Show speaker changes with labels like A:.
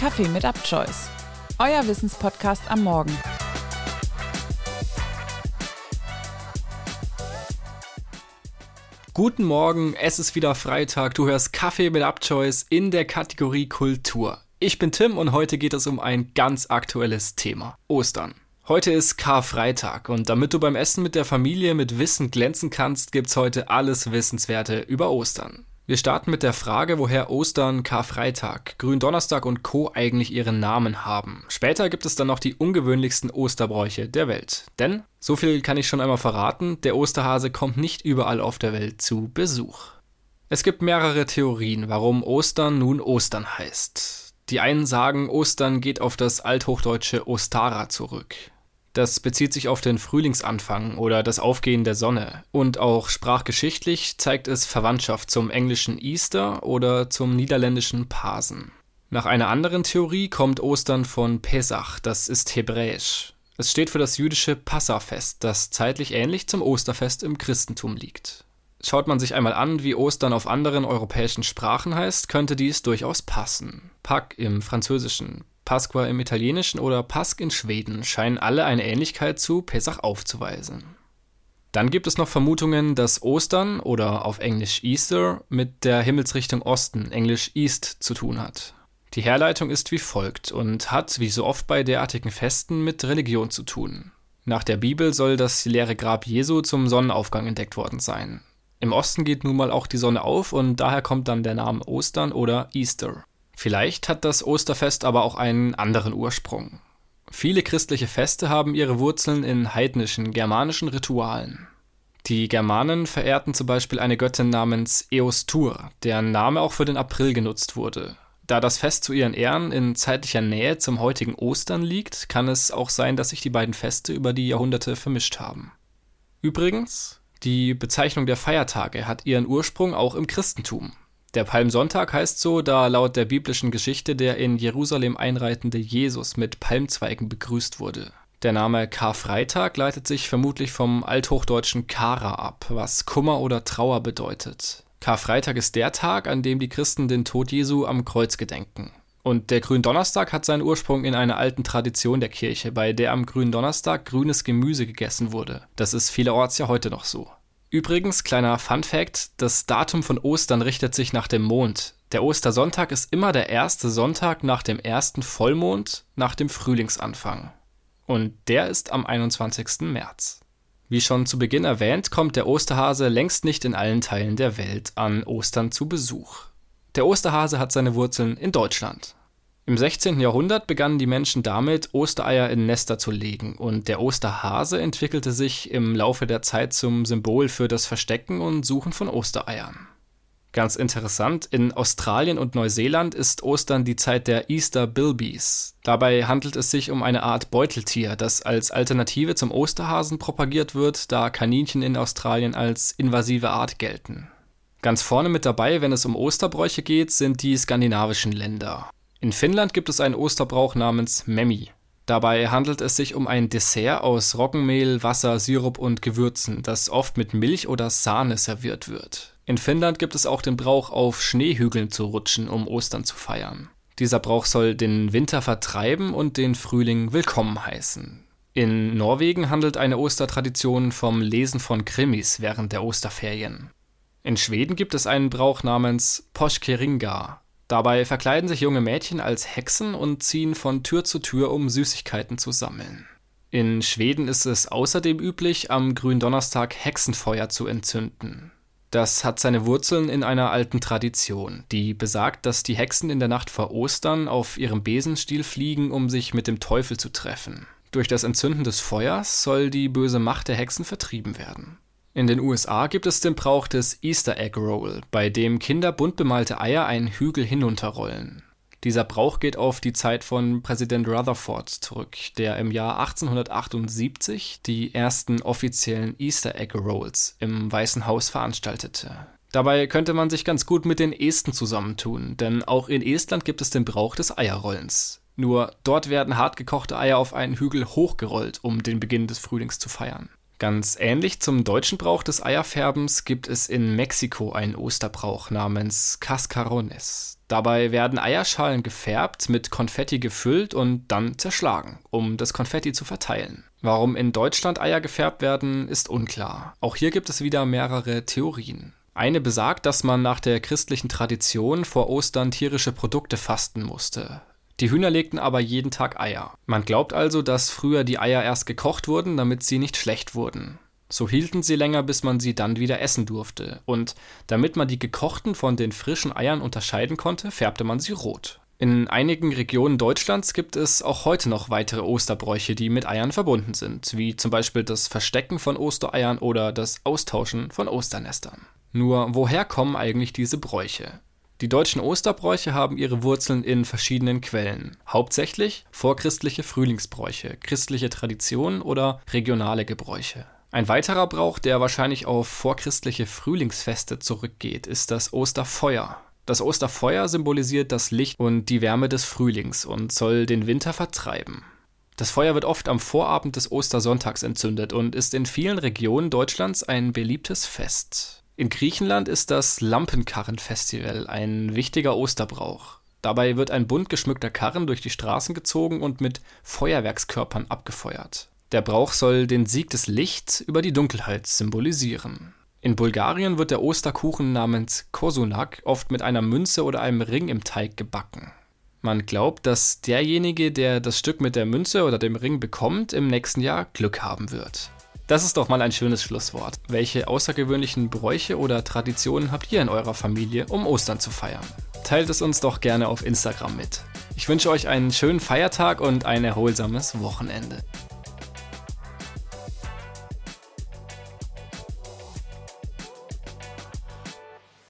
A: Kaffee mit Upchoice, euer Wissenspodcast am Morgen.
B: Guten Morgen, es ist wieder Freitag. Du hörst Kaffee mit Upchoice in der Kategorie Kultur. Ich bin Tim und heute geht es um ein ganz aktuelles Thema: Ostern. Heute ist Karfreitag und damit du beim Essen mit der Familie mit Wissen glänzen kannst, gibt's heute alles Wissenswerte über Ostern. Wir starten mit der Frage, woher Ostern, Karfreitag, Gründonnerstag und Co. eigentlich ihren Namen haben. Später gibt es dann noch die ungewöhnlichsten Osterbräuche der Welt. Denn, so viel kann ich schon einmal verraten, der Osterhase kommt nicht überall auf der Welt zu Besuch. Es gibt mehrere Theorien, warum Ostern nun Ostern heißt. Die einen sagen, Ostern geht auf das althochdeutsche Ostara zurück. Das bezieht sich auf den Frühlingsanfang oder das Aufgehen der Sonne. Und auch sprachgeschichtlich zeigt es Verwandtschaft zum englischen Easter oder zum niederländischen Pasen. Nach einer anderen Theorie kommt Ostern von Pesach, das ist hebräisch. Es steht für das jüdische Passafest, das zeitlich ähnlich zum Osterfest im Christentum liegt. Schaut man sich einmal an, wie Ostern auf anderen europäischen Sprachen heißt, könnte dies durchaus passen. Pâques im Französischen, Pasqua im Italienischen oder Pask in Schweden scheinen alle eine Ähnlichkeit zu Pesach aufzuweisen. Dann gibt es noch Vermutungen, dass Ostern oder auf Englisch Easter mit der Himmelsrichtung Osten, Englisch East, zu tun hat. Die Herleitung ist wie folgt und hat, wie so oft bei derartigen Festen, mit Religion zu tun. Nach der Bibel soll das leere Grab Jesu zum Sonnenaufgang entdeckt worden sein. Im Osten geht nun mal auch die Sonne auf und daher kommt dann der Name Ostern oder Easter. Vielleicht hat das Osterfest aber auch einen anderen Ursprung. Viele christliche Feste haben ihre Wurzeln in heidnischen, germanischen Ritualen. Die Germanen verehrten zum Beispiel eine Göttin namens Eostur, deren Name auch für den April genutzt wurde. Da das Fest zu ihren Ehren in zeitlicher Nähe zum heutigen Ostern liegt, kann es auch sein, dass sich die beiden Feste über die Jahrhunderte vermischt haben. Übrigens, die Bezeichnung der Feiertage hat ihren Ursprung auch im Christentum. Der Palmsonntag heißt so, da laut der biblischen Geschichte der in Jerusalem einreitende Jesus mit Palmzweigen begrüßt wurde. Der Name Karfreitag leitet sich vermutlich vom althochdeutschen Kara ab, was Kummer oder Trauer bedeutet. Karfreitag ist der Tag, an dem die Christen den Tod Jesu am Kreuz gedenken. Und der Gründonnerstag hat seinen Ursprung in einer alten Tradition der Kirche, bei der am Gründonnerstag grünes Gemüse gegessen wurde. Das ist vielerorts ja heute noch so. Übrigens, kleiner Fun Fact, das Datum von Ostern richtet sich nach dem Mond. Der Ostersonntag ist immer der erste Sonntag nach dem ersten Vollmond nach dem Frühlingsanfang. Und der ist am 21. März. Wie schon zu Beginn erwähnt, kommt der Osterhase längst nicht in allen Teilen der Welt an Ostern zu Besuch. Der Osterhase hat seine Wurzeln in Deutschland. Im 16. Jahrhundert begannen die Menschen damit, Ostereier in Nester zu legen, und der Osterhase entwickelte sich im Laufe der Zeit zum Symbol für das Verstecken und Suchen von Ostereiern. Ganz interessant, in Australien und Neuseeland ist Ostern die Zeit der Easter Bilbies. Dabei handelt es sich um eine Art Beuteltier, das als Alternative zum Osterhasen propagiert wird, da Kaninchen in Australien als invasive Art gelten. Ganz vorne mit dabei, wenn es um Osterbräuche geht, sind die skandinavischen Länder. In Finnland gibt es einen Osterbrauch namens Memmi. Dabei handelt es sich um ein Dessert aus Roggenmehl, Wasser, Sirup und Gewürzen, das oft mit Milch oder Sahne serviert wird. In Finnland gibt es auch den Brauch, auf Schneehügeln zu rutschen, um Ostern zu feiern. Dieser Brauch soll den Winter vertreiben und den Frühling willkommen heißen. In Norwegen handelt eine Ostertradition vom Lesen von Krimis während der Osterferien. In Schweden gibt es einen Brauch namens Poskeringa, Dabei verkleiden sich junge Mädchen als Hexen und ziehen von Tür zu Tür, um Süßigkeiten zu sammeln. In Schweden ist es außerdem üblich, am Gründonnerstag Hexenfeuer zu entzünden. Das hat seine Wurzeln in einer alten Tradition, die besagt, dass die Hexen in der Nacht vor Ostern auf ihrem Besenstiel fliegen, um sich mit dem Teufel zu treffen. Durch das Entzünden des Feuers soll die böse Macht der Hexen vertrieben werden. In den USA gibt es den Brauch des Easter Egg Roll, bei dem Kinder bunt bemalte Eier einen Hügel hinunterrollen. Dieser Brauch geht auf die Zeit von Präsident Rutherford zurück, der im Jahr 1878 die ersten offiziellen Easter Egg Rolls im Weißen Haus veranstaltete. Dabei könnte man sich ganz gut mit den Esten zusammentun, denn auch in Estland gibt es den Brauch des Eierrollens. Nur dort werden hartgekochte Eier auf einen Hügel hochgerollt, um den Beginn des Frühlings zu feiern. Ganz ähnlich zum deutschen Brauch des Eierfärbens gibt es in Mexiko einen Osterbrauch namens Cascarones. Dabei werden Eierschalen gefärbt, mit Konfetti gefüllt und dann zerschlagen, um das Konfetti zu verteilen. Warum in Deutschland Eier gefärbt werden, ist unklar. Auch hier gibt es wieder mehrere Theorien. Eine besagt, dass man nach der christlichen Tradition vor Ostern tierische Produkte fasten musste. Die Hühner legten aber jeden Tag Eier. Man glaubt also, dass früher die Eier erst gekocht wurden, damit sie nicht schlecht wurden. So hielten sie länger, bis man sie dann wieder essen durfte. Und damit man die gekochten von den frischen Eiern unterscheiden konnte, färbte man sie rot. In einigen Regionen Deutschlands gibt es auch heute noch weitere Osterbräuche, die mit Eiern verbunden sind, wie zum Beispiel das Verstecken von Ostereiern oder das Austauschen von Osternestern. Nur woher kommen eigentlich diese Bräuche? Die deutschen Osterbräuche haben ihre Wurzeln in verschiedenen Quellen, hauptsächlich vorchristliche Frühlingsbräuche, christliche Traditionen oder regionale Gebräuche. Ein weiterer Brauch, der wahrscheinlich auf vorchristliche Frühlingsfeste zurückgeht, ist das Osterfeuer. Das Osterfeuer symbolisiert das Licht und die Wärme des Frühlings und soll den Winter vertreiben. Das Feuer wird oft am Vorabend des Ostersonntags entzündet und ist in vielen Regionen Deutschlands ein beliebtes Fest. In Griechenland ist das Lampenkarrenfestival ein wichtiger Osterbrauch. Dabei wird ein bunt geschmückter Karren durch die Straßen gezogen und mit Feuerwerkskörpern abgefeuert. Der Brauch soll den Sieg des Lichts über die Dunkelheit symbolisieren. In Bulgarien wird der Osterkuchen namens Kosunak oft mit einer Münze oder einem Ring im Teig gebacken. Man glaubt, dass derjenige, der das Stück mit der Münze oder dem Ring bekommt, im nächsten Jahr Glück haben wird. Das ist doch mal ein schönes Schlusswort. Welche außergewöhnlichen Bräuche oder Traditionen habt ihr in eurer Familie, um Ostern zu feiern? Teilt es uns doch gerne auf Instagram mit. Ich wünsche euch einen schönen Feiertag und ein erholsames Wochenende.